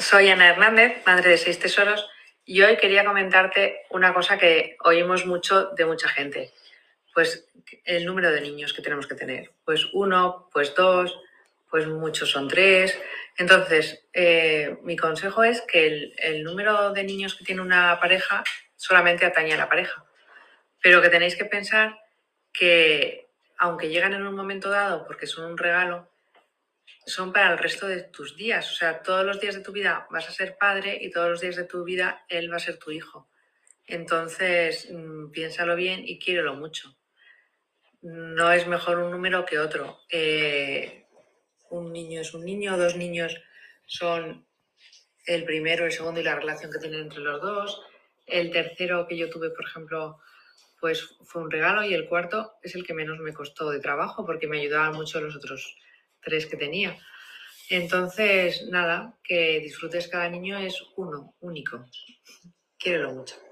Soy Ana Hernández, madre de seis tesoros, y hoy quería comentarte una cosa que oímos mucho de mucha gente. Pues el número de niños que tenemos que tener. Pues uno, pues dos, pues muchos son tres. Entonces, eh, mi consejo es que el, el número de niños que tiene una pareja solamente atañe a la pareja. Pero que tenéis que pensar que, aunque llegan en un momento dado porque son un regalo, son para el resto de tus días. O sea, todos los días de tu vida vas a ser padre y todos los días de tu vida él va a ser tu hijo. Entonces, mm, piénsalo bien y quiérelo mucho. No es mejor un número que otro. Eh, un niño es un niño, dos niños son el primero, el segundo y la relación que tienen entre los dos. El tercero que yo tuve, por ejemplo, pues fue un regalo y el cuarto es el que menos me costó de trabajo porque me ayudaban mucho los otros tres que tenía. Entonces, nada, que disfrutes cada niño es uno, único. Quiérelo mucho.